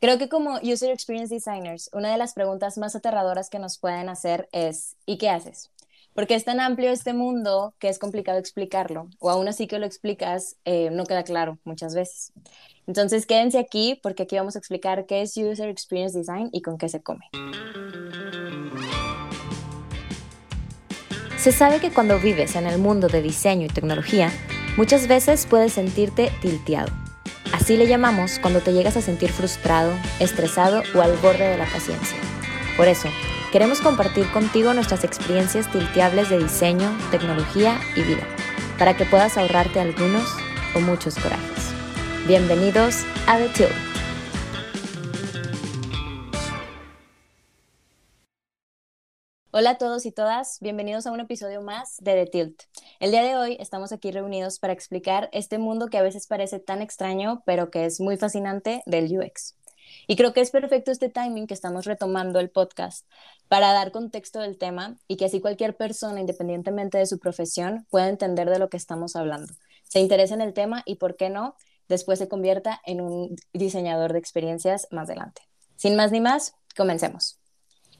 Creo que como User Experience Designers, una de las preguntas más aterradoras que nos pueden hacer es, ¿y qué haces? Porque es tan amplio este mundo que es complicado explicarlo, o aún así que lo explicas, eh, no queda claro muchas veces. Entonces quédense aquí porque aquí vamos a explicar qué es User Experience Design y con qué se come. Se sabe que cuando vives en el mundo de diseño y tecnología, muchas veces puedes sentirte tilteado Así le llamamos cuando te llegas a sentir frustrado, estresado o al borde de la paciencia. Por eso, queremos compartir contigo nuestras experiencias tilteables de diseño, tecnología y vida, para que puedas ahorrarte algunos o muchos corajes. Bienvenidos a The Tilt. Hola a todos y todas, bienvenidos a un episodio más de The Tilt. El día de hoy estamos aquí reunidos para explicar este mundo que a veces parece tan extraño, pero que es muy fascinante del UX. Y creo que es perfecto este timing que estamos retomando el podcast para dar contexto del tema y que así cualquier persona, independientemente de su profesión, pueda entender de lo que estamos hablando, se interese en el tema y, por qué no, después se convierta en un diseñador de experiencias más adelante. Sin más ni más, comencemos.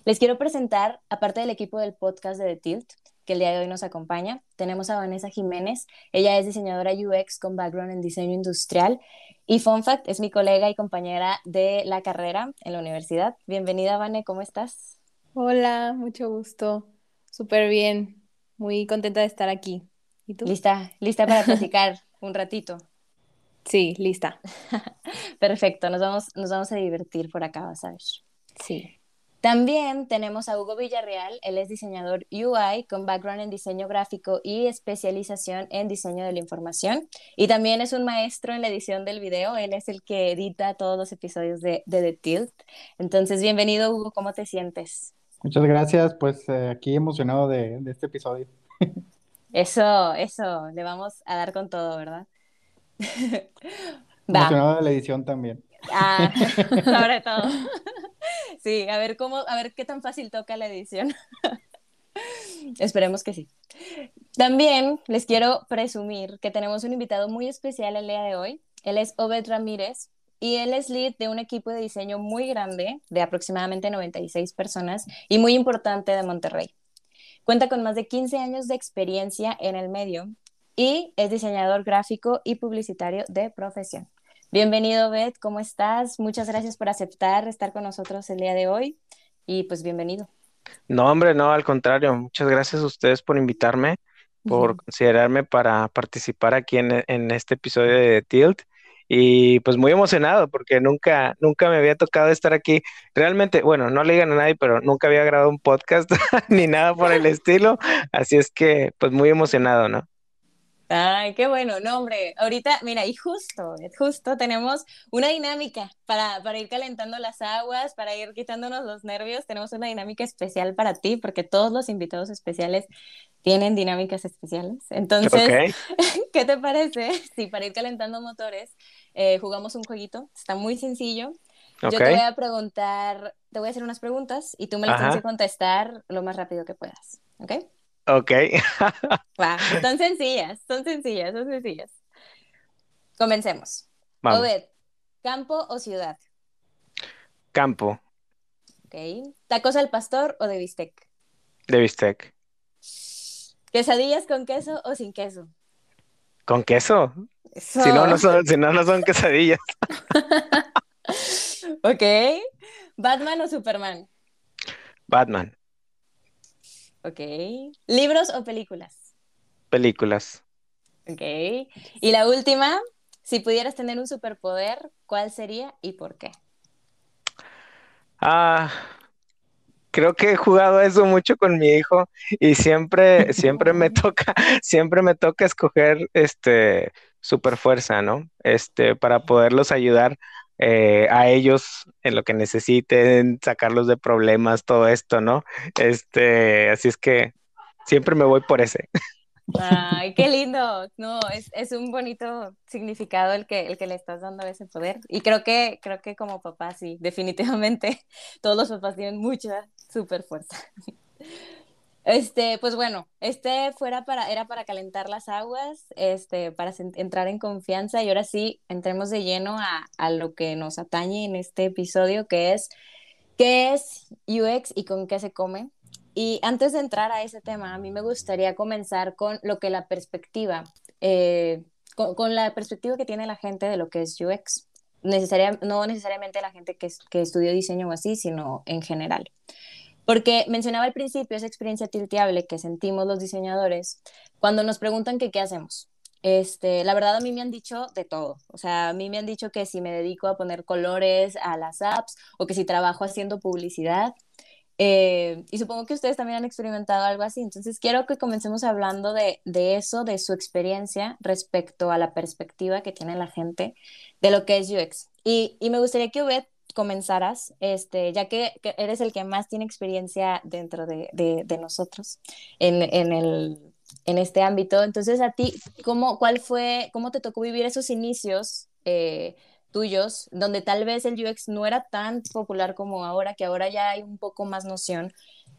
Les quiero presentar, aparte del equipo del podcast de The Tilt, que el día de hoy nos acompaña, tenemos a Vanessa Jiménez. Ella es diseñadora UX con background en diseño industrial. Y Fun Fact, es mi colega y compañera de la carrera en la universidad. Bienvenida, Vane, ¿cómo estás? Hola, mucho gusto. Súper bien. Muy contenta de estar aquí. ¿Y tú? Lista, lista para platicar un ratito. Sí, lista. Perfecto, nos vamos, nos vamos a divertir por acá, vas a ver. Sí. También tenemos a Hugo Villarreal, él es diseñador UI con background en diseño gráfico y especialización en diseño de la información. Y también es un maestro en la edición del video, él es el que edita todos los episodios de, The Tilt. Entonces, bienvenido Hugo, ¿cómo te sientes? Muchas gracias, pues eh, aquí emocionado de, este episodio. Eso, eso, le vamos a dar con todo, ¿verdad? emocionado de la edición también. Ah, sobre todo. Sí, a ver cómo, a ver qué tan fácil toca la edición. Esperemos que sí. También les quiero presumir que tenemos un invitado muy especial el día de hoy. Él es Obed Ramírez y él es lead de un equipo de diseño muy grande, de aproximadamente 96 personas y muy importante de Monterrey. Cuenta con más de 15 años de experiencia en el medio y es diseñador gráfico y publicitario de profesión. Bienvenido, Beth, ¿cómo estás? Muchas gracias por aceptar estar con nosotros el día de hoy y pues bienvenido. No, hombre, no, al contrario, muchas gracias a ustedes por invitarme, por considerarme para participar aquí en, este episodio de Tilt y pues muy emocionado porque nunca, nunca me había tocado estar aquí. Realmente, bueno, no le digan a nadie, pero nunca había grabado un podcast ni nada por el estilo, así es que pues muy emocionado, ¿no? Ay, qué bueno, no, hombre, ahorita, mira, y justo, justo tenemos una dinámica para, para ir calentando las aguas, para ir quitándonos los nervios, tenemos una dinámica especial para ti, porque todos los invitados especiales tienen dinámicas especiales. Entonces, ¿qué te parece si para ir calentando motores eh, jugamos un jueguito? Está muy sencillo. Yo te voy a preguntar, te voy a hacer unas preguntas y tú me las tienes que contestar lo más rápido que puedas, ¿ok? Ok. son sencillas, son sencillas, son sencillas. Comencemos. Obed, ¿campo o ciudad? Campo. Ok. ¿Tacos al pastor o de bistec? De bistec. ¿Quesadillas con queso o sin queso? ¿Con queso? Si no, no son, si no, no son quesadillas. ok. ¿Batman o Superman? Batman. Ok. ¿Libros o películas? Películas. Ok. Y la última, si pudieras tener un superpoder, ¿cuál sería y por qué? Ah, creo que he jugado eso mucho con mi hijo y siempre, siempre me toca, siempre me toca escoger este super fuerza, ¿no? Este, para poderlos ayudar eh, a ellos en lo que necesiten, sacarlos de problemas, todo esto, ¿no? Este, así es que siempre me voy por ese. Ay, qué lindo. No, es, es, un bonito significado el que, el que le estás dando ese poder. Y creo que, creo que como papá, sí, definitivamente, todos los papás tienen mucha super fuerza. Este, pues bueno, este fuera para, era para calentar las aguas, este, para entrar en confianza y ahora sí, entremos de lleno a, a lo que nos atañe en este episodio, que es qué es UX y con qué se come. Y antes de entrar a ese tema, a mí me gustaría comenzar con lo que la perspectiva, eh, con, la perspectiva que tiene la gente de lo que es UX. Necesaria, no necesariamente la gente que, que estudió diseño o así, sino en general. Porque mencionaba al principio esa experiencia tilteable que sentimos los diseñadores cuando nos preguntan que qué hacemos. Este, la verdad a mí me han dicho de todo, o sea, a mí me han dicho que si me dedico a poner colores a las apps o que si trabajo haciendo publicidad, eh, y supongo que ustedes también han experimentado algo así. Entonces, quiero que comencemos hablando de, de, eso, de su experiencia respecto a la perspectiva que tiene la gente de lo que es UX. Y, y me gustaría que Obed comenzaras, este, ya que, eres el que más tiene experiencia dentro de, de, de nosotros en, en, el, en este ámbito. Entonces, a ti, ¿cómo, cuál fue, cómo te tocó vivir esos inicios? Eh, tuyos, donde tal vez el UX no era tan popular como ahora, que ahora ya hay un poco más noción.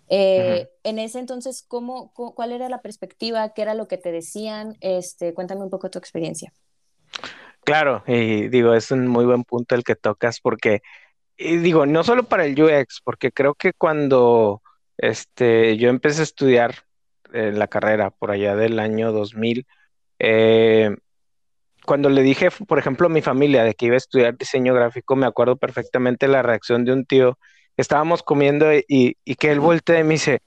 Eh, en ese entonces, ¿cómo, ¿cuál era la perspectiva? ¿Qué era lo que te decían? Este, cuéntame un poco tu experiencia. Claro, y digo, es un muy buen punto el que tocas porque, y digo, no solo para el UX, porque creo que cuando este, yo empecé a estudiar eh, la carrera por allá del año 2000, eh, cuando le dije, por ejemplo, a mi familia de que iba a estudiar diseño gráfico, me acuerdo perfectamente la reacción de un tío. Estábamos comiendo y, que él voltea y me dice,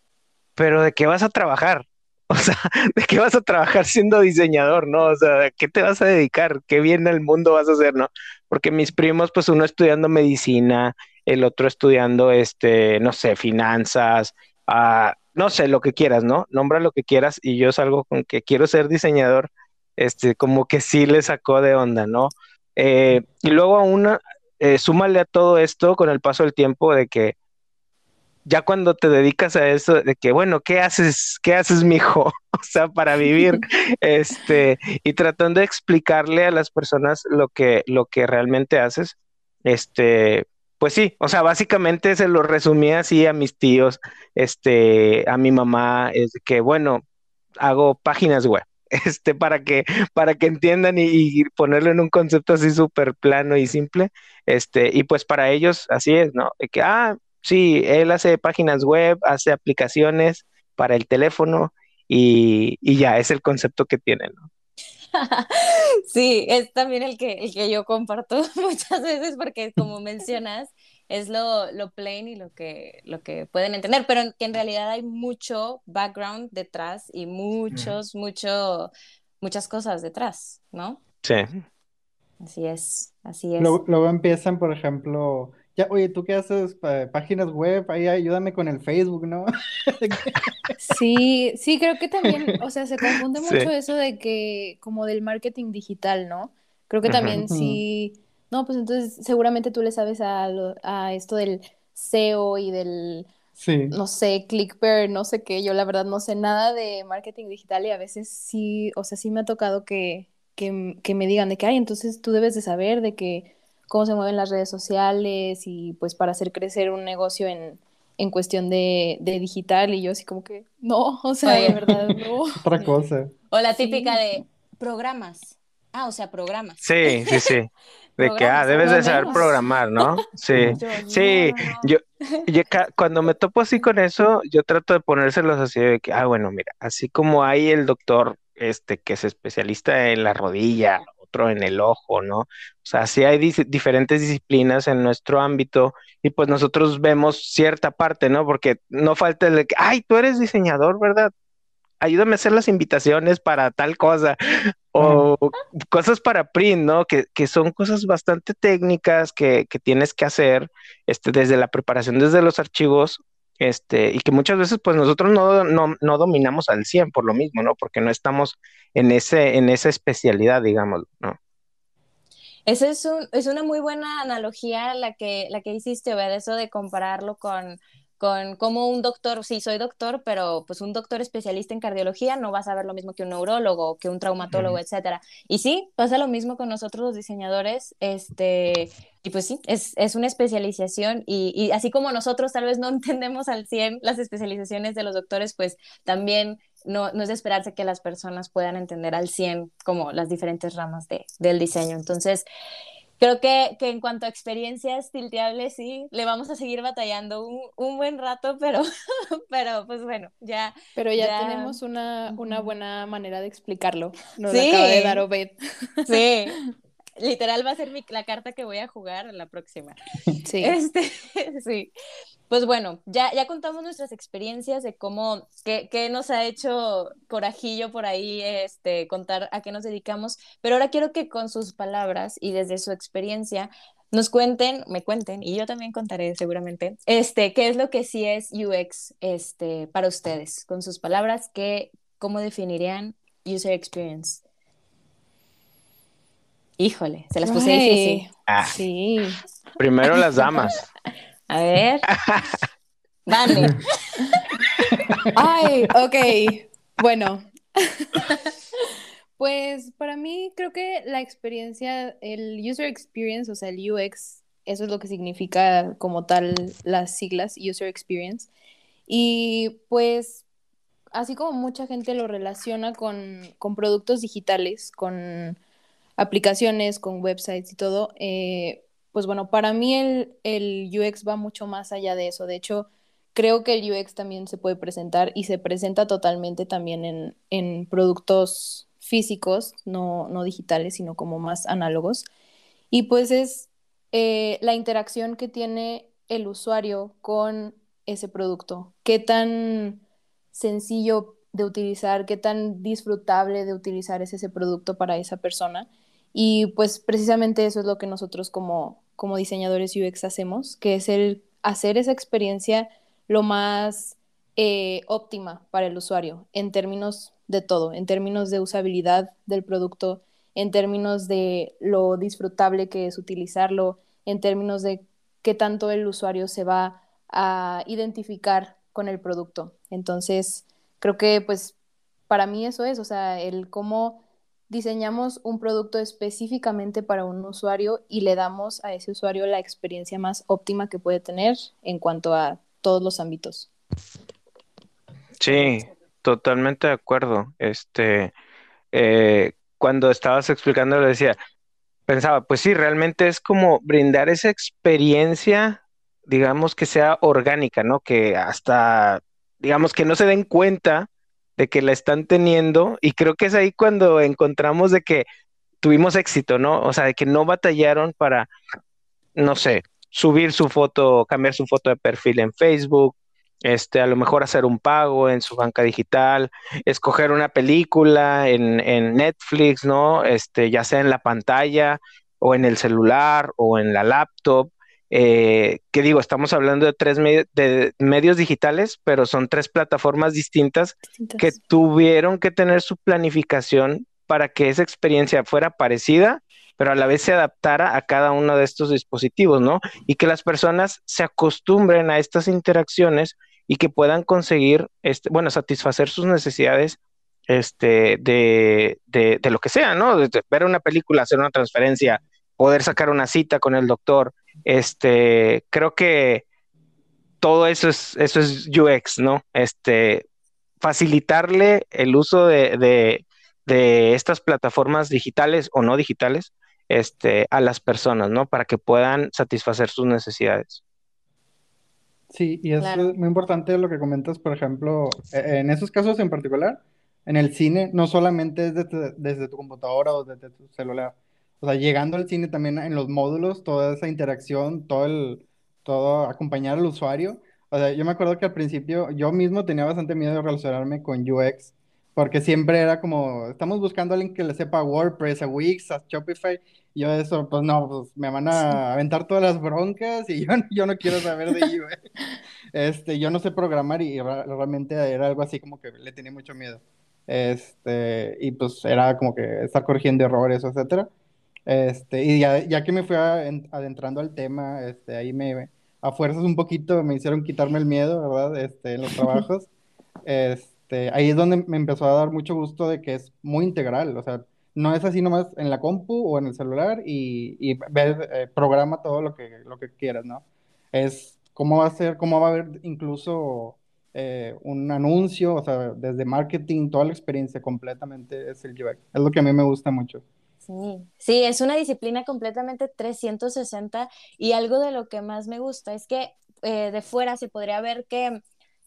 pero ¿de qué vas a trabajar? O sea, ¿de qué vas a trabajar siendo diseñador, no? O sea, ¿a qué te vas a dedicar? ¿Qué bien el mundo vas a hacer, no? Porque mis primos, pues uno estudiando medicina, el otro estudiando, este, no sé, finanzas, ah, no sé, lo que quieras, ¿no? Nombra lo que quieras y yo salgo con que quiero ser diseñador este, como que sí le sacó de onda, ¿no? Eh, y luego aún, eh, súmale a todo esto con el paso del tiempo de que ya cuando te dedicas a eso, de que, bueno, ¿qué haces, qué haces, mijo? o sea, para vivir, este, y tratando de explicarle a las personas lo que, lo que realmente haces, este, pues sí, o sea, básicamente se lo resumí así a mis tíos, este, a mi mamá, es que, bueno, hago páginas web, este, para que, para que entiendan y, ponerlo en un concepto así súper plano y simple, este, y pues para ellos así es, ¿no? De que, ah, sí, él hace páginas web, hace aplicaciones para el teléfono y, y ya, es el concepto que tienen, ¿no? Sí, es también el que, el que yo comparto muchas veces porque como mencionas, es lo, lo plain y lo que, lo que pueden entender, pero que en realidad hay mucho background detrás y muchos, mucho, muchas cosas detrás, ¿no? Sí. Así es, así es. Luego, empiezan, por ejemplo, ya, oye, ¿tú qué haces? Páginas web, ahí ayúdame con el Facebook, ¿no? Sí, sí, creo que también, o sea, se confunde mucho eso de que, como del marketing digital, ¿no? Creo que también sí no, pues entonces seguramente tú le sabes a, a esto del SEO y del, no sé, ClickBear, no sé qué. Yo la verdad no sé nada de marketing digital y a veces sí, o sea, sí me ha tocado que, que, que me digan de que, ay, entonces tú debes de saber de que cómo se mueven las redes sociales y pues para hacer crecer un negocio en, en cuestión de, de, digital y yo así como que no, o sea, de verdad no. Otra cosa. O la típica de programas. Ah, o sea, programas. Sí, sí, sí. De que, ah, debes de saber programar, ¿no? Sí, sí, yo, cuando me topo así con eso, yo trato de ponérselos así de que, ah, bueno, mira, así como hay el doctor, este, que es especialista en la rodilla, en el ojo, ¿no? O sea, sí hay diferentes disciplinas en nuestro ámbito y pues nosotros vemos cierta parte, ¿no? Porque no falta el que, ay, tú eres diseñador, ¿verdad? ayúdame a hacer las invitaciones para tal cosa o cosas para print, ¿no? Que, son cosas bastante técnicas que, tienes que hacer este, desde la preparación, desde los archivos, este, y que muchas veces pues nosotros no, no, dominamos al 100 por lo mismo, ¿no? Porque no estamos en, ese, en esa especialidad, digamos, ¿no? Esa es, un, es una muy buena analogía la que, la que hiciste, ¿verdad? Eso de compararlo con con cómo un doctor, sí, soy doctor, pero pues un doctor especialista en cardiología no va a saber lo mismo que un neurólogo, que un traumatólogo, etcétera. Y sí, pasa lo mismo con nosotros los diseñadores, este, y pues sí, es, es una especialización y, y, así como nosotros tal vez no entendemos al 100 las especializaciones de los doctores, pues también no, no es de esperarse que las personas puedan entender al 100 como las diferentes ramas de, del diseño. Entonces, creo que, que, en cuanto a experiencias tilteables, sí, le vamos a seguir batallando un, un buen rato, pero, pero pues bueno, ya. Pero ya, tenemos una, una, buena manera de explicarlo. Nos sí. acaba de dar Obed. Sí. Literal va a ser mi, la carta que voy a jugar la próxima. Sí. Este, sí. Pues bueno, ya, ya contamos nuestras experiencias de cómo, qué, qué, nos ha hecho corajillo por ahí, este, contar a qué nos dedicamos, pero ahora quiero que con sus palabras y desde su experiencia nos cuenten, me cuenten, y yo también contaré seguramente, este, qué es lo que sí es UX este, para ustedes, con sus palabras, qué, cómo definirían user experience. Híjole, se las puse difícil. Ah, sí. Primero las damas. A ver. Dale. Ay, ok. Bueno. Pues para mí creo que la experiencia, el user experience, o sea, el UX, eso es lo que significa como tal las siglas, user experience. Y pues, así como mucha gente lo relaciona con, con productos digitales, con aplicaciones, con websites y todo, eh, pues bueno, para mí el, UX va mucho más allá de eso. De hecho, creo que el UX también se puede presentar y se presenta totalmente también en, en productos físicos, no, no, digitales, sino como más análogos. Y pues es eh, la interacción que tiene el usuario con ese producto. Qué tan sencillo de utilizar, qué tan disfrutable de utilizar es ese producto para esa persona. Y pues precisamente eso es lo que nosotros como, como diseñadores UX hacemos, que es el hacer esa experiencia lo más eh, óptima para el usuario en términos de todo, en términos de usabilidad del producto, en términos de lo disfrutable que es utilizarlo, en términos de qué tanto el usuario se va a identificar con el producto. Entonces, creo que pues para mí eso es, o sea, el cómo diseñamos un producto específicamente para un usuario y le damos a ese usuario la experiencia más óptima que puede tener en cuanto a todos los ámbitos. Sí, totalmente de acuerdo. Este, eh, cuando estabas explicando, le decía, pensaba, pues sí, realmente es como brindar esa experiencia, digamos que sea orgánica, ¿no? Que hasta, digamos que no se den cuenta de que la están teniendo y creo que es ahí cuando encontramos de que tuvimos éxito, ¿no? O sea, de que no batallaron para, no sé, subir su foto, cambiar su foto de perfil en Facebook, este, a lo mejor hacer un pago en su banca digital, escoger una película en, en Netflix, ¿no? Este, ya sea en la pantalla o en el celular o en la laptop eh, que digo, estamos hablando de tres de medios digitales, pero son tres plataformas distintas, que tuvieron que tener su planificación para que esa experiencia fuera parecida, pero a la vez se adaptara a cada uno de estos dispositivos, ¿no? Y que las personas se acostumbren a estas interacciones y que puedan conseguir, este, bueno, satisfacer sus necesidades este, de, de, de lo que sea, ¿no? De ver una película, hacer una transferencia, poder sacar una cita con el doctor, este, creo que todo eso es, eso es UX, ¿no? Este, facilitarle el uso de, estas plataformas digitales o no digitales este, a las personas, ¿no? Para que puedan satisfacer sus necesidades. Sí, y es muy importante lo que comentas, por ejemplo, e, en esos casos en particular, en el cine, no solamente es desde, desde tu computadora o desde tu celular, o sea, llegando al cine también en los módulos, toda esa interacción, todo el, todo acompañar al usuario. O sea, yo me acuerdo que al principio yo mismo tenía bastante miedo de relacionarme con UX, porque siempre era como, estamos buscando a alguien que le sepa WordPress, a Wix, a Shopify, y yo eso, pues no, pues me van a aventar todas las broncas y yo, yo no quiero saber de UX. Este, yo no sé programar y realmente era algo así como que le tenía mucho miedo. Este, y pues era como que estar corrigiendo errores, etcétera. Este, y ya, ya que me fui adentrando al tema, este, ahí me, a fuerzas un poquito me hicieron quitarme el miedo, ¿verdad? Este, en los trabajos. este, ahí es donde me empezó a dar mucho gusto de que es muy integral, o sea, no es así nomás en la compu o en el celular y, y ver, eh, programa todo lo que, lo que quieras, ¿no? Es cómo va a ser, cómo va a haber incluso eh, un anuncio, o sea, desde marketing, toda la experiencia completamente es el UX. Es lo que a mí me gusta mucho. Sí, sí, es una disciplina completamente 360 y algo de lo que más me gusta es que eh, de fuera se podría ver que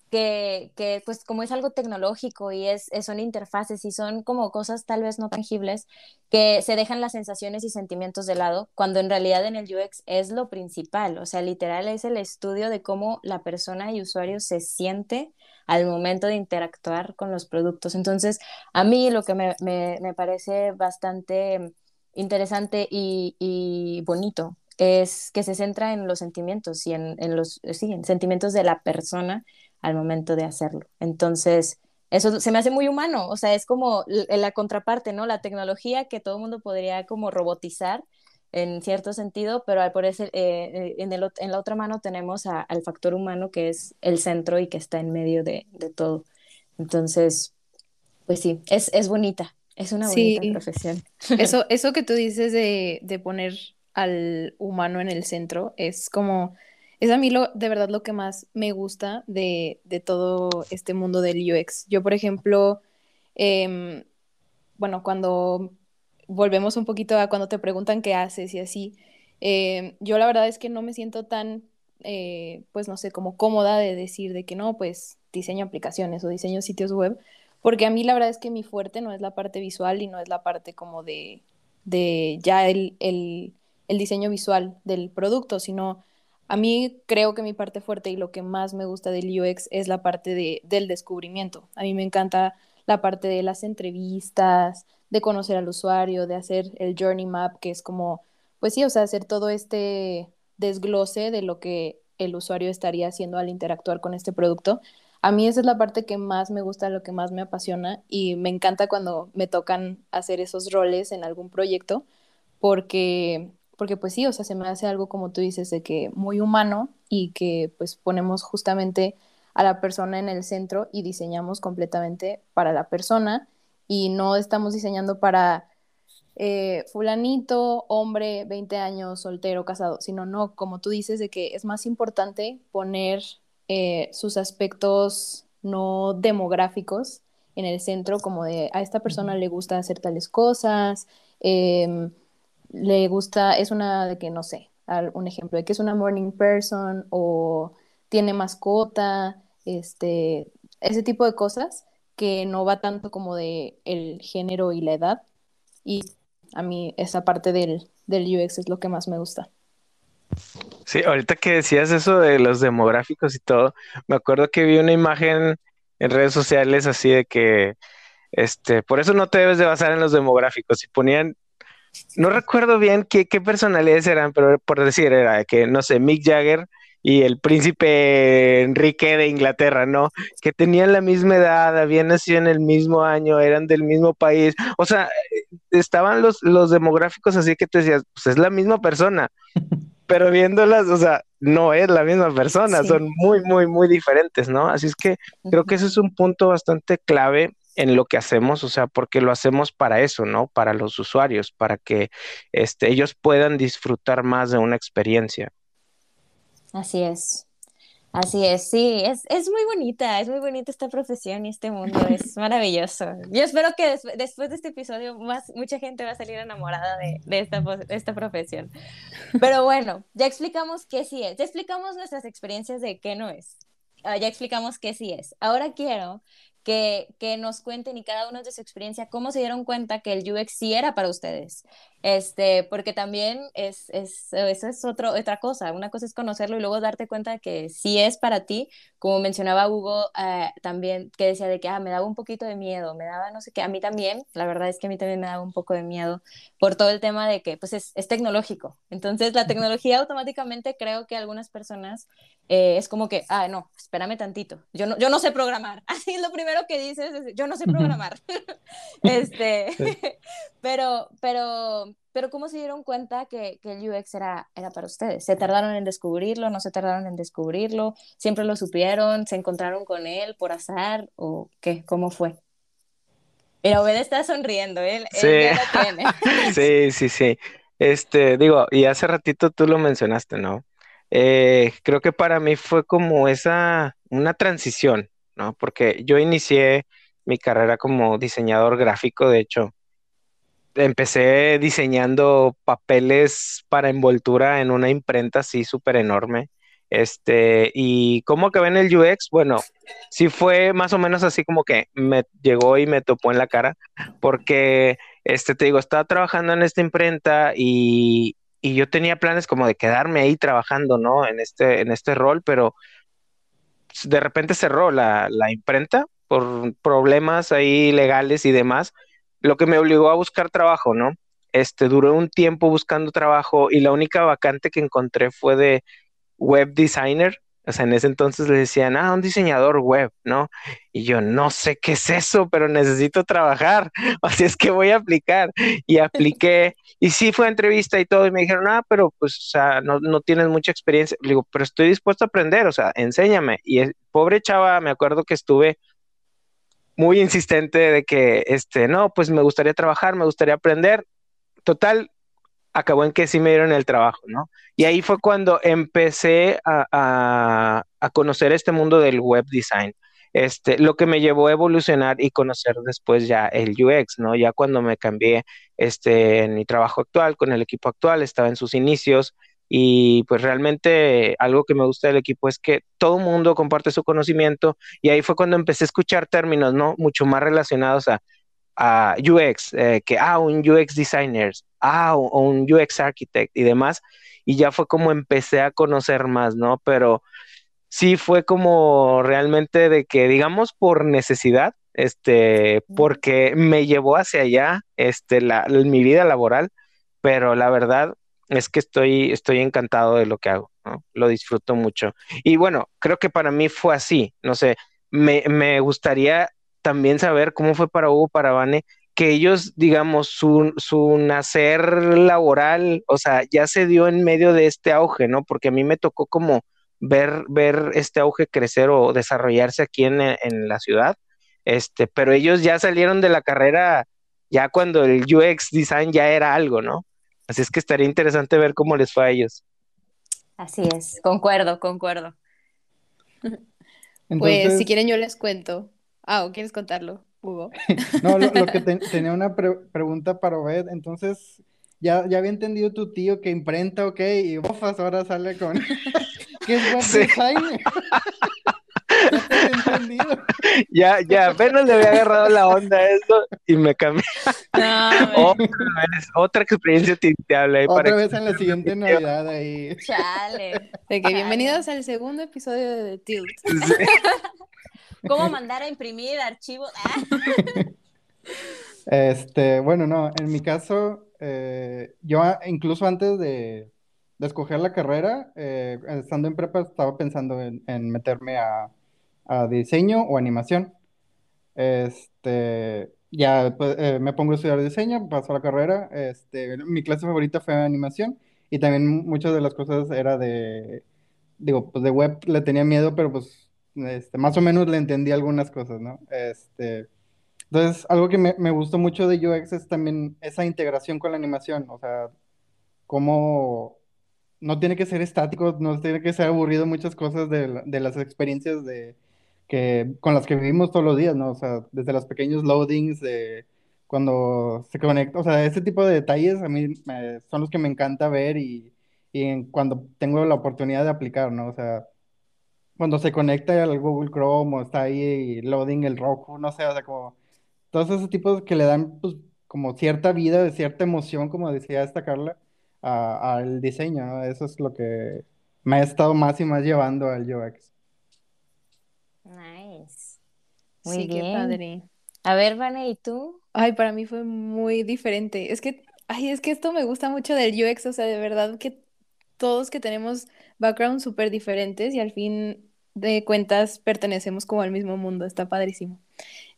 que, pues como es algo tecnológico y es, son interfaces y son como cosas tal vez no tangibles que se dejan las sensaciones y sentimientos de lado cuando en realidad en el UX es lo principal, o sea, literal es el estudio de cómo la persona y usuario se siente al momento de interactuar con los productos. Entonces, a mí lo que me, me, me parece bastante interesante y, y bonito es que se centra en los sentimientos y en, en los sí, en sentimientos de la persona al momento de hacerlo. Entonces, eso se me hace muy humano, o sea, es como la contraparte, ¿no? La tecnología que todo el mundo podría como robotizar en cierto sentido, pero por ese, eh, eh, en, el, en, la otra mano tenemos al factor humano que es el centro y que está en medio de, de todo. Entonces, pues sí, es, es bonita, es una bonita profesión. Eso, eso que tú dices de, de poner al humano en el centro es como es a mí lo, de verdad lo que más me gusta de, todo este mundo del UX. Yo, por ejemplo, em, bueno, cuando volvemos un poquito a cuando te preguntan qué haces y así, em, yo la verdad es que no me siento tan, eh, pues no sé, como cómoda de decir de que no, pues diseño aplicaciones o diseño sitios web, porque a mí la verdad es que mi fuerte no es la parte visual y no es la parte como de, de ya el, el, el diseño visual del producto, sino a mí creo que mi parte fuerte y lo que más me gusta del UX es la parte de, del descubrimiento. A mí me encanta la parte de las entrevistas, de conocer al usuario, de hacer el journey map, que es como, pues sí, o sea, hacer todo este desglose de lo que el usuario estaría haciendo al interactuar con este producto. A mí esa es la parte que más me gusta, lo que más me apasiona y me encanta cuando me tocan hacer esos roles en algún proyecto porque porque pues sí, o sea, se me hace algo como tú dices, de que muy humano y que pues ponemos justamente a la persona en el centro y diseñamos completamente para la persona y no estamos diseñando para eh, fulanito, hombre, 20 años, soltero, casado, sino no, como tú dices, de que es más importante poner eh, sus aspectos no demográficos en el centro, como de a esta persona le gusta hacer tales cosas, eh, le gusta, es una de que, no sé, un ejemplo de que es una morning person o tiene mascota, este, ese tipo de cosas que no va tanto como de el género y la edad. Y a mí esa parte del, del UX es lo que más me gusta. Sí, ahorita que decías eso de los demográficos y todo, me acuerdo que vi una imagen en redes sociales así de que, este, por eso no te debes de basar en los demográficos. Y ponían no recuerdo bien qué, personalidades eran, pero por decir, era que, no sé, Mick Jagger y el príncipe Enrique de Inglaterra, ¿no? Que tenían la misma edad, habían nacido en el mismo año, eran del mismo país. O sea, estaban los, los demográficos así que te decías, pues es la misma persona. Pero viéndolas, o sea, no es la misma persona, son muy, muy, muy diferentes, ¿no? Así es que creo que ese es un punto bastante clave en lo que hacemos, o sea, porque lo hacemos para eso, ¿no? Para los usuarios, para que este, ellos puedan disfrutar más de una experiencia. Así es. Así es, sí, es, es muy bonita, es muy bonita esta profesión y este mundo, es maravilloso. Yo espero que después de este episodio más, mucha gente va a salir enamorada de, de, esta, de esta profesión. Pero bueno, ya explicamos qué sí es, ya explicamos nuestras experiencias de qué no es, ah, ya explicamos qué sí es. Ahora quiero que, que, nos cuenten y cada uno de su experiencia cómo se dieron cuenta que el UX sí era para ustedes. Este, porque también es, es, eso es otro, otra cosa. Una cosa es conocerlo y luego darte cuenta de que sí es para ti. Como mencionaba Hugo eh, también, que decía de que ah, me daba un poquito de miedo, me daba no sé qué. A mí también, la verdad es que a mí también me daba un poco de miedo por todo el tema de que pues es, es tecnológico. Entonces la tecnología automáticamente creo que algunas personas eh, es como que, ah, no, espérame tantito, yo no, yo no sé programar. Así es lo primero que dices, yo no sé programar. este, pero, pero, pero ¿cómo se dieron cuenta que, que, el UX era, era para ustedes? ¿Se tardaron en descubrirlo? ¿No se tardaron en descubrirlo? ¿Siempre lo supieron? ¿Se encontraron con él por azar? ¿O qué? ¿Cómo fue? Mira, Obed está sonriendo, él, sí. él ya lo tiene. sí, sí, sí. Este, digo, y hace ratito tú lo mencionaste, ¿no? Eh, creo que para mí fue como esa, una transición, ¿no? Porque yo inicié mi carrera como diseñador gráfico, de hecho, empecé diseñando papeles para envoltura en una imprenta así súper enorme. Este, y cómo acabé en el UX, bueno, sí fue más o menos así como que me llegó y me topó en la cara, porque, este, te digo, estaba trabajando en esta imprenta y, y yo tenía planes como de quedarme ahí trabajando, ¿no? En este, en este rol, pero de repente cerró la, la imprenta por problemas ahí legales y demás, lo que me obligó a buscar trabajo, ¿no? Este, duré un tiempo buscando trabajo y la única vacante que encontré fue de web designer. O sea, en ese entonces le decían, ah, un diseñador web, ¿no? Y yo no sé qué es eso, pero necesito trabajar, así es que voy a aplicar. Y apliqué, y sí fue entrevista y todo, y me dijeron, ah, pero pues, o sea, no, no tienes mucha experiencia. Le digo, pero estoy dispuesto a aprender, o sea, enséñame. Y pobre chava, me acuerdo que estuve muy insistente de que, este, no, pues me gustaría trabajar, me gustaría aprender. Total, acabó en que sí me dieron el trabajo, ¿no? Y ahí fue cuando empecé a, conocer este mundo del web design. Este, lo que me llevó a evolucionar y conocer después ya el UX, ¿no? Ya cuando me cambié este, en mi trabajo actual, con el equipo actual, estaba en sus inicios, y pues realmente algo que me gusta del equipo es que todo mundo comparte su conocimiento y ahí fue cuando empecé a escuchar términos, ¿no? Mucho más relacionados a, UX, eh, que, ah, un UX designer, ah, o un UX architect y demás. Y ya fue como empecé a conocer más, ¿no? Pero sí fue como realmente de que, digamos, por necesidad, este, porque me llevó hacia allá, este, la, mi vida laboral, pero la verdad es que estoy, estoy encantado de lo que hago. Lo disfruto mucho. Y bueno, creo que para mí fue así, no sé, me, me gustaría también saber cómo fue para Hugo, para Vane, que ellos, digamos, su, su, nacer laboral, o sea, ya se dio en medio de este auge, ¿no? Porque a mí me tocó como ver, ver este auge crecer o desarrollarse aquí en, en la ciudad, este, pero ellos ya salieron de la carrera ya cuando el UX design ya era algo, ¿no? Así es que estaría interesante ver cómo les fue a ellos. Así es, concuerdo, concuerdo. Pues si quieren yo les cuento. Ah, ¿o quieres contarlo, Hugo? no, lo, que tenía una pregunta para Obed, entonces ya, ya había entendido tu tío que imprenta, ok, y bofas ahora sale con... ¿Qué es web ya, ya, apenas le había agarrado la onda a eso y me cambié. otra, experiencia tinteable. Otra vez en la siguiente Navidad ahí. Chale. De que bienvenidos al segundo episodio de Tilt. ¿Cómo mandar a imprimir archivos? este, bueno, no, en mi caso, eh, yo incluso antes de, escoger la carrera, eh, estando en prepa, estaba pensando en meterme a, a diseño o animación. Este, ya pues, eh, me pongo a estudiar diseño, paso la carrera. Este, mi clase favorita fue animación y también muchas de las cosas era de, digo, pues de web le tenía miedo, pero pues este, más o menos le entendí algunas cosas, ¿no? Este, entonces, algo que me, me gustó mucho de UX es también esa integración con la animación, o sea, cómo no tiene que ser estático, no tiene que ser aburrido muchas cosas de, de las experiencias de, que, con las que vivimos todos los días, ¿no? O sea, desde los pequeños loadings, de cuando se conecta, o sea, ese tipo de detalles a mí son los que me encanta ver y, y cuando tengo la oportunidad de aplicar, ¿no? O sea, cuando se conecta al Google Chrome o está ahí loading el Roku, no sé, o sea, como todos esos tipos que le dan, pues, como cierta vida, cierta emoción, como decía esta Carla, al diseño, ¿no? Eso es lo que me ha estado más y más llevando al UX. Muy sí, bien. qué padre. A ver, Vane, ¿y tú? Ay, para mí fue muy diferente. Es que, ay, es que esto me gusta mucho del UX, o sea, de verdad que todos que tenemos backgrounds súper diferentes y al fin de cuentas pertenecemos como al mismo mundo, está padrísimo.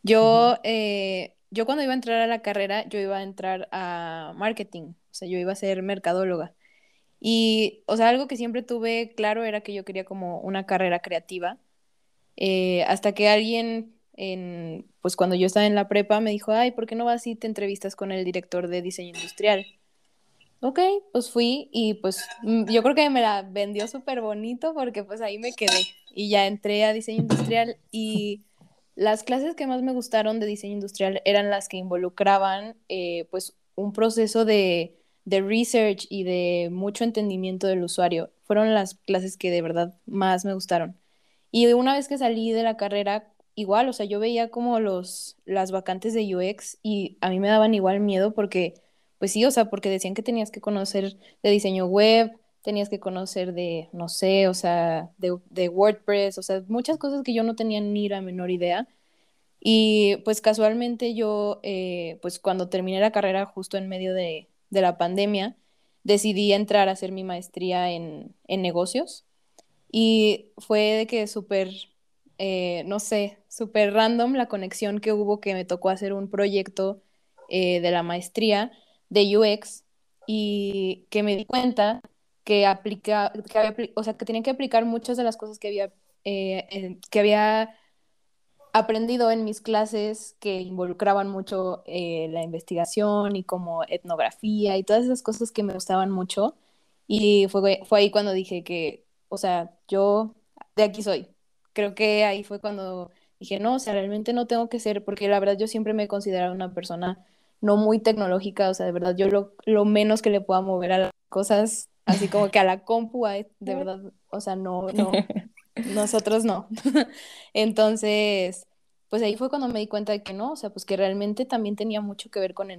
Yo, eh, yo cuando iba a entrar a la carrera, yo iba a entrar a marketing, o sea, yo iba a ser mercadóloga. Y, o sea, algo que siempre tuve claro era que yo quería como una carrera creativa, eh, hasta que alguien, pues cuando yo estaba en la prepa, me dijo, ay, ¿por qué no vas y te entrevistas con el director de diseño industrial? Ok, pues fui y pues mm, yo creo que me la vendió súper bonito porque pues ahí me quedé y ya entré a diseño industrial y las clases que más me gustaron de diseño industrial eran las que involucraban eh, pues un proceso de, de research y de mucho entendimiento del usuario. Fueron las clases que de verdad más me gustaron. Y una vez que salí de la carrera, igual, o sea, yo veía como los, las vacantes de UX y a mí me daban igual miedo porque, pues sí, o sea, porque decían que tenías que conocer de diseño web, tenías que conocer de, no sé, o sea, de, WordPress, o sea, muchas cosas que yo no tenía ni la menor idea. Y pues casualmente yo, eh, pues cuando terminé la carrera justo en medio de, la pandemia, decidí entrar a hacer mi maestría en, negocios. Y fue de que súper, eh, no sé, súper random la conexión que hubo que me tocó hacer un proyecto eh, de la maestría de UX y que me di cuenta que aplica, que había, o sea, que tenía que aplicar muchas de las cosas que había, eh, que había aprendido en mis clases que involucraban mucho eh, la investigación y como etnografía y todas esas cosas que me gustaban mucho. Y fue, fue ahí cuando dije que, o sea, yo de aquí soy. Creo que ahí fue cuando dije, no, o sea, realmente no tengo que ser, porque la verdad yo siempre me he considerado una persona no muy tecnológica, o sea, de verdad yo lo, lo menos que le pueda mover a las cosas así como que a la compu, de verdad, o sea, no, no, nosotros no. Entonces, pues ahí fue cuando me di cuenta de que no, o sea, pues que realmente también tenía mucho que ver con,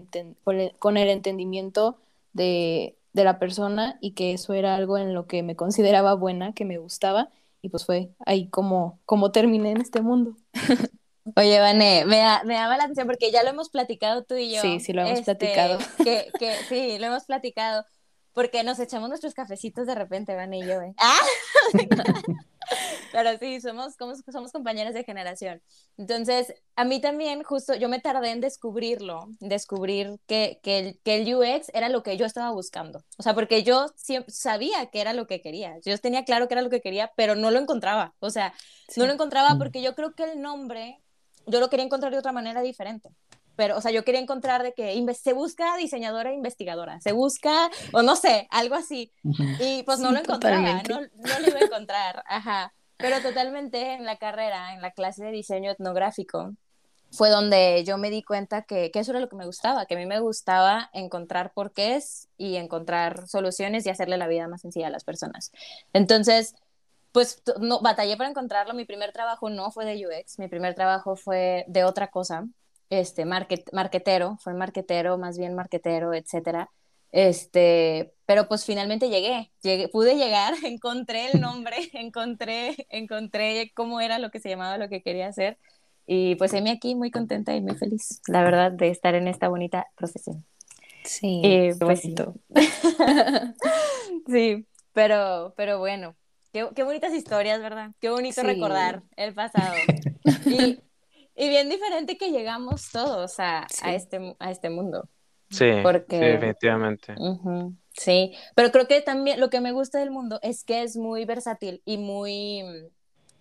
con el entendimiento de, de la persona y que eso era algo en lo que me consideraba buena, que me gustaba, y pues fue ahí como, como terminé en este mundo. Oye, Vane, me, me daba la atención porque ya lo hemos platicado tú y yo. Sí, sí, lo hemos platicado. Este, que, que, sí, lo hemos platicado porque nos echamos nuestros cafecitos de repente, Van y yo, ¿eh? ¡Ah! Pero sí, somos, somos, somos compañeras de generación. Entonces, a mí también, justo, yo me tardé en descubrirlo, descubrir que, que, el, que el UX era lo que yo estaba buscando. O sea, porque yo siempre sabía que era lo que quería. Yo tenía claro que era lo que quería, pero no lo encontraba. O sea, no lo encontraba mm. porque yo creo que el nombre, yo lo quería encontrar de otra manera diferente pero, o sea, yo quería encontrar de que se busca diseñadora e investigadora, se busca, o no sé, algo así. Y pues no lo encontraba, no, no, lo iba a encontrar, ajá. Pero totalmente en la carrera, en la clase de diseño etnográfico, fue donde yo me di cuenta que, que, eso era lo que me gustaba, que a mí me gustaba encontrar porqués y encontrar soluciones y hacerle la vida más sencilla a las personas. Entonces, pues no, batallé para encontrarlo. Mi primer trabajo no fue de UX, mi primer trabajo fue de otra cosa este, market, marquetero, fue marquetero, más bien marquetero, etcétera. Este, pero pues finalmente llegué, llegué, pude llegar, encontré el nombre, encontré, encontré cómo era lo que se llamaba, lo que quería hacer. Y pues me aquí muy contenta y muy feliz, la verdad, de estar en esta bonita profesión. Sí, pues, sí, pero, pero bueno, qué, qué, bonitas historias, ¿verdad? Qué bonito recordar el pasado. Y y bien diferente que llegamos todos a, a, este, a este mundo. Sí, Porque, definitivamente. sí, pero creo que también lo que me gusta del mundo es que es muy versátil y muy...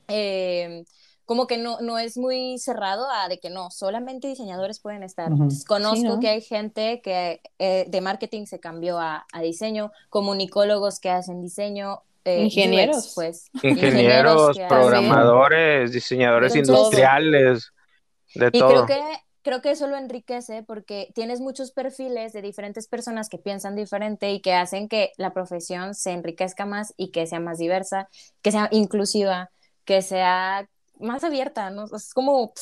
Eh, como que no, no es muy cerrado a de que no, solamente diseñadores pueden estar. Conozco que hay gente que eh, de marketing se cambió a, a, diseño, comunicólogos que hacen diseño. Eh, ingenieros, pues. Ingenieros, programadores, diseñadores industriales y creo que, creo que eso lo enriquece porque tienes muchos perfiles de diferentes personas que piensan diferente y que hacen que la profesión se enriquezca más y que sea más diversa, que sea inclusiva, que sea más abierta, ¿no? Es como,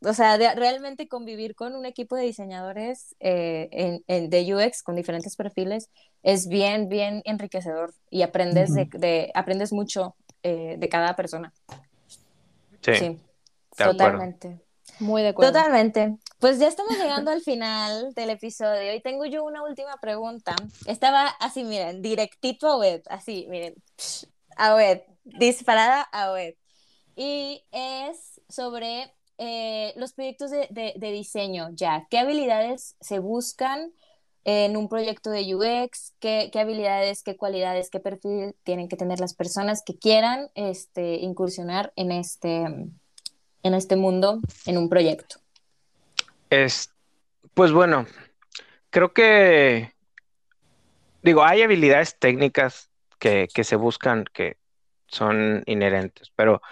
o sea, realmente convivir con un equipo de diseñadores eh, en, de UX con diferentes perfiles es bien, bien enriquecedor y aprendes, de, aprendes mucho eh, de cada persona. Sí, totalmente. Muy de acuerdo. Totalmente. Pues ya estamos llegando al final del episodio y tengo yo una última pregunta. Estaba así, miren, directito a web, así, miren, a web, disparada a web. Y es sobre eh, los proyectos de, de, diseño ya. ¿Qué habilidades se buscan? en un proyecto de UX, qué, habilidades, qué cualidades, qué perfil tienen que tener las personas que quieran este, incursionar en este, este mundo, en un proyecto. Es, pues bueno, creo que, digo, hay habilidades técnicas que, que se buscan que son inherentes, pero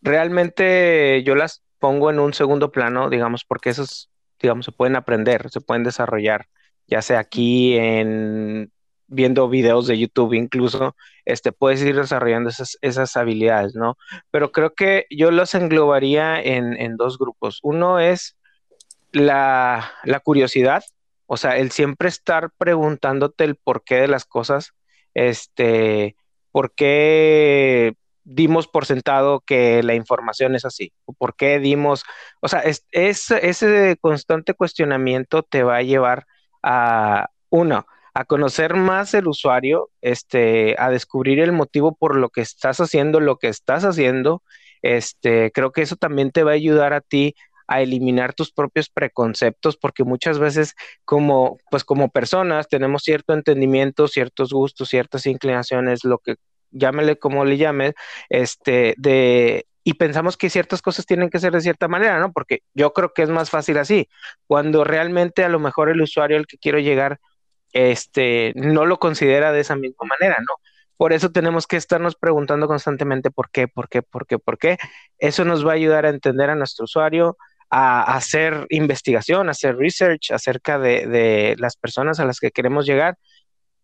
realmente yo las pongo en un segundo plano, digamos, porque esos, digamos, se pueden aprender, se pueden desarrollar, ya sea aquí en viendo videos de YouTube incluso, este, puedes ir desarrollando esas, habilidades, ¿no? Pero creo que yo los englobaría en, dos grupos. Uno es la, la, curiosidad, o sea, el siempre estar preguntándote el porqué de las cosas, este, por qué dimos por sentado que la información es así? ¿O por qué dimos? O sea, es, ese constante cuestionamiento te va a llevar a, uno, a conocer más el usuario, este, a descubrir el motivo por lo que estás haciendo lo que estás haciendo. Este, creo que eso también te va a ayudar a ti a eliminar tus propios preconceptos, porque muchas veces como, pues como personas tenemos cierto entendimiento, ciertos gustos, ciertas inclinaciones, lo que llámele como le llames, este, de, y pensamos que ciertas cosas tienen que ser de cierta manera, ¿no? Porque yo creo que es más fácil así, cuando realmente a lo mejor el usuario al que quiero llegar, este, no lo considera de esa misma manera, ¿no? Por eso tenemos que estarnos preguntando constantemente por qué, por qué, por qué, por qué. Eso nos va a ayudar a entender a nuestro usuario, a, hacer investigación, a hacer research acerca de, de las personas a las que queremos llegar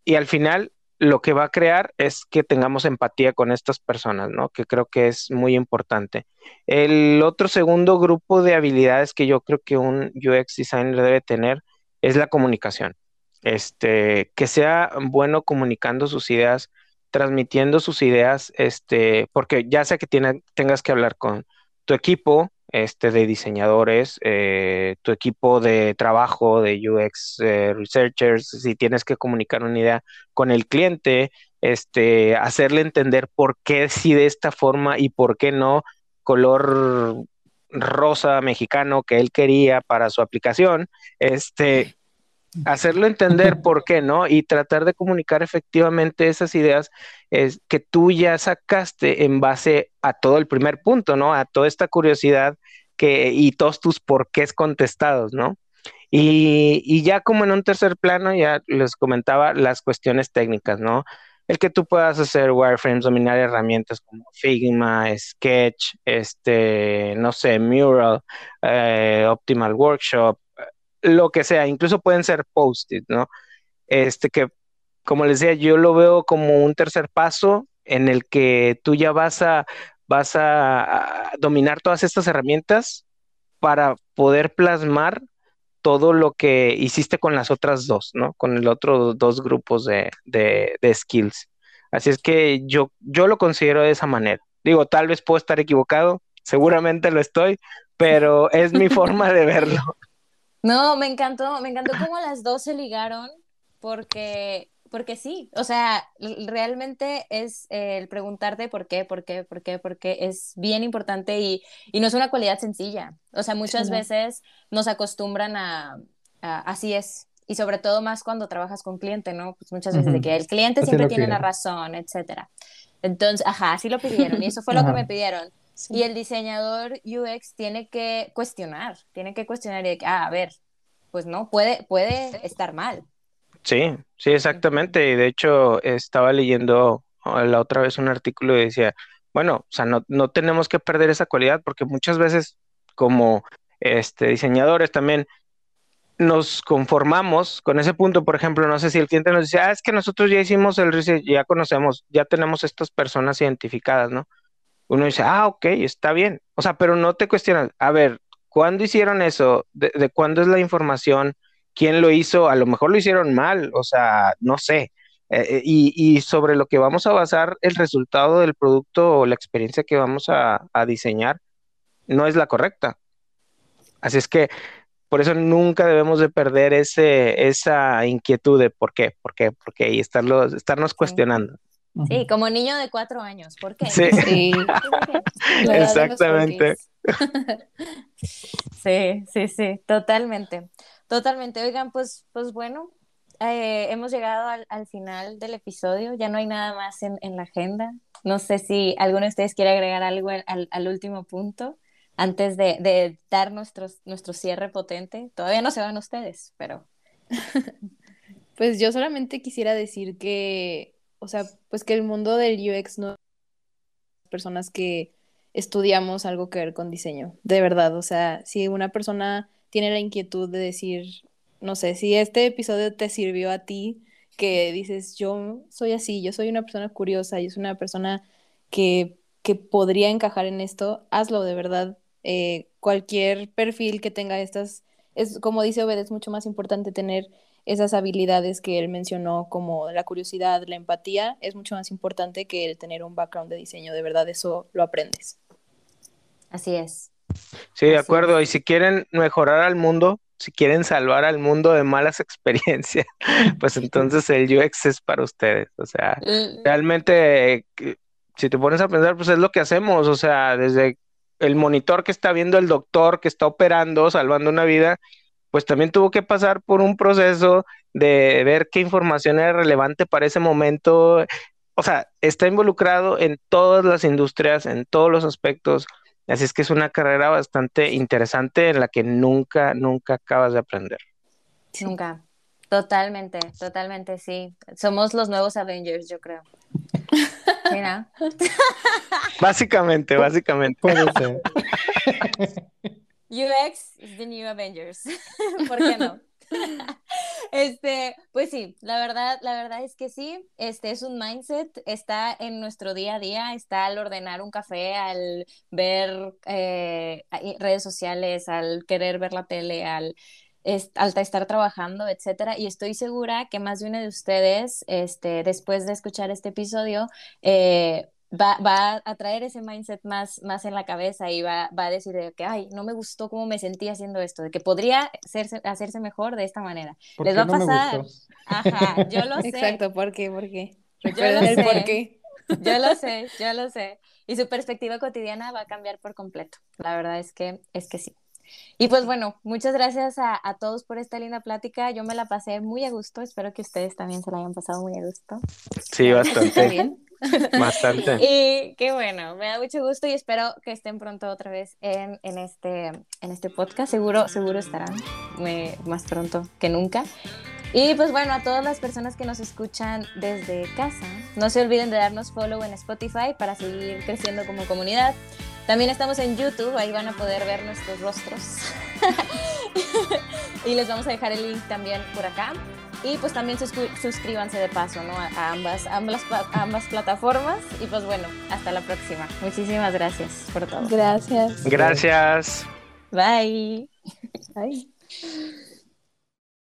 y al final lo que va a crear es que tengamos empatía con estas personas, ¿no? Que creo que es muy importante. El otro segundo grupo de habilidades que yo creo que un UX designer debe tener es la comunicación. Este, que sea bueno comunicando sus ideas, transmitiendo sus ideas, este, porque ya sea que tengas que hablar con tu equipo, este, de diseñadores, eh, tu equipo de trabajo, de UX eh, researchers, si tienes que comunicar una idea con el cliente, este, hacerle entender por qué sí de esta forma y por qué no color rosa mexicano que él quería para su aplicación, este, hacerlo entender por qué, ¿no? Y tratar de comunicar efectivamente esas ideas es, que tú ya sacaste en base a todo el primer punto, ¿no? A toda esta curiosidad que, y todos tus porqués contestados, ¿no? Y, y ya como en un tercer plano, ya les comentaba las cuestiones técnicas, ¿no? El que tú puedas hacer wireframes, dominar herramientas como Figma, Sketch, este, no sé, Mural, eh, Optimal Workshop, lo que sea, incluso pueden ser post-it, ¿no? Este que, como les decía, yo lo veo como un tercer paso en el que tú ya vas a, vas a, dominar todas estas herramientas para poder plasmar todo lo que hiciste con las otras dos, ¿no? Con el otro dos grupos de, de, de skills. Así es que yo, yo lo considero de esa manera. Digo, tal vez puedo estar equivocado, seguramente lo estoy, pero es mi forma de verlo. No, me encantó, me encantó cómo las dos se ligaron, porque, porque sí, o sea, realmente es el preguntarte por qué, por qué, por qué, por qué es bien importante y, y no es una cualidad sencilla. O sea, muchas veces nos acostumbran a, así es, y sobre todo más cuando trabajas con cliente, ¿no? Pues muchas veces de que el cliente siempre tiene la razón, etcétera. Entonces, ajá, así lo pidieron y eso fue lo que me pidieron. Y el diseñador UX tiene que cuestionar, tiene que cuestionar y ah, a ver, pues no, puede, puede estar mal. Sí, sí, exactamente. Y de hecho, estaba leyendo ah, la otra vez un artículo y decía, bueno, o sea, no, no tenemos que perder esa cualidad porque muchas veces como este, diseñadores también nos conformamos con ese punto, por ejemplo, no sé si el cliente nos dice, ah, es que nosotros ya hicimos el research, ya conocemos, ya tenemos estas personas identificadas, ¿no? Uno dice, ah, ok, está bien. O sea, pero no te cuestionas, a ver, ¿cuándo hicieron eso? ¿De, cuándo es la información? ¿Quién lo hizo? A lo mejor lo hicieron mal, o sea, no sé. Eh, eh, y, sobre lo que vamos a basar el resultado del producto o la experiencia que vamos a, diseñar, no es la correcta. Así es que por eso nunca debemos de perder ese, esa inquietud de por qué, por qué, por qué, y estarlo, estarnos cuestionando. Sí, como niño de cuatro años, ¿por qué? Sí, exactamente. sí, sí, sí, totalmente, totalmente. Oigan, pues, pues bueno, eh, hemos llegado al, final del episodio. Ya no hay nada más en, la agenda. No sé si alguno de ustedes quiere agregar algo al, último punto antes de, dar nuestro cierre potente. Todavía no se van ustedes, pero... pues yo solamente quisiera decir que, o sea, pues que el mundo del UX no personas que estudiamos algo que ver con diseño, de verdad, o sea, si una persona tiene la inquietud de decir, no sé, si este episodio te sirvió a ti, que dices, yo soy así, yo soy una persona curiosa, yo soy una persona que, que podría encajar en esto, hazlo de verdad. Eh, cualquier perfil que tenga estas, es como dice Obed, es mucho más importante tener esas habilidades que él mencionó, como la curiosidad, la empatía, es mucho más importante que el tener un background de diseño. De verdad, eso lo aprendes. Así es. Sí, de acuerdo. Y si quieren mejorar al mundo, si quieren salvar al mundo de malas experiencias, pues entonces el UX es para ustedes. O sea, realmente, si te pones a pensar, pues es lo que hacemos. O sea, desde el monitor que está viendo el doctor que está operando, salvando una vida, pues también tuvo que pasar por un proceso de ver qué información era relevante para ese momento. O sea, está involucrado en todas las industrias, en todos los aspectos. Así es que es una carrera bastante interesante en la que nunca, nunca acabas de aprender. Nunca. Totalmente, totalmente, sí. Somos los nuevos Avengers, yo creo. Básicamente, básicamente. Puede ser. UX is the new Avengers. ¿Por qué no? este, pues sí, la verdad, la verdad es que sí, este es un mindset, está en nuestro día a día, está al ordenar un café, al ver eh, redes sociales, al querer ver la tele, al, al estar trabajando, etcétera. Y estoy segura que más de uno de ustedes, este, después de escuchar este episodio, eh, va, a traer ese mindset más, más en la cabeza y va, a decir que, ay, no me gustó cómo me sentí haciendo esto, de que podría hacerse, hacerse mejor de esta manera. Les va a pasar. Ajá, yo lo sé. Exacto, ¿por qué? ¿Por qué? Yo lo sé. por qué. Yo lo sé, yo lo sé. Y su perspectiva cotidiana va a cambiar por completo. La verdad es que, es que sí. Y pues bueno, muchas gracias a, a, todos por esta linda plática. Yo me la pasé muy a gusto. Espero que ustedes también se la hayan pasado muy a gusto. Sí, bastante. Bastante. Y qué bueno, me da mucho gusto y espero que estén pronto otra vez en, en este, en este podcast. Seguro, seguro estarán más pronto que nunca. Y pues bueno, a todas las personas que nos escuchan desde casa, no se olviden de darnos follow en Spotify para seguir creciendo como comunidad. También estamos en YouTube, ahí van a poder ver nuestros rostros. y les vamos a dejar el link también por acá. Y pues también suscríbanse de paso, ¿no? A ambas, ambas, ambas plataformas. Y pues bueno, hasta la próxima. Muchísimas gracias por todo. Gracias. Gracias. Bye. Bye.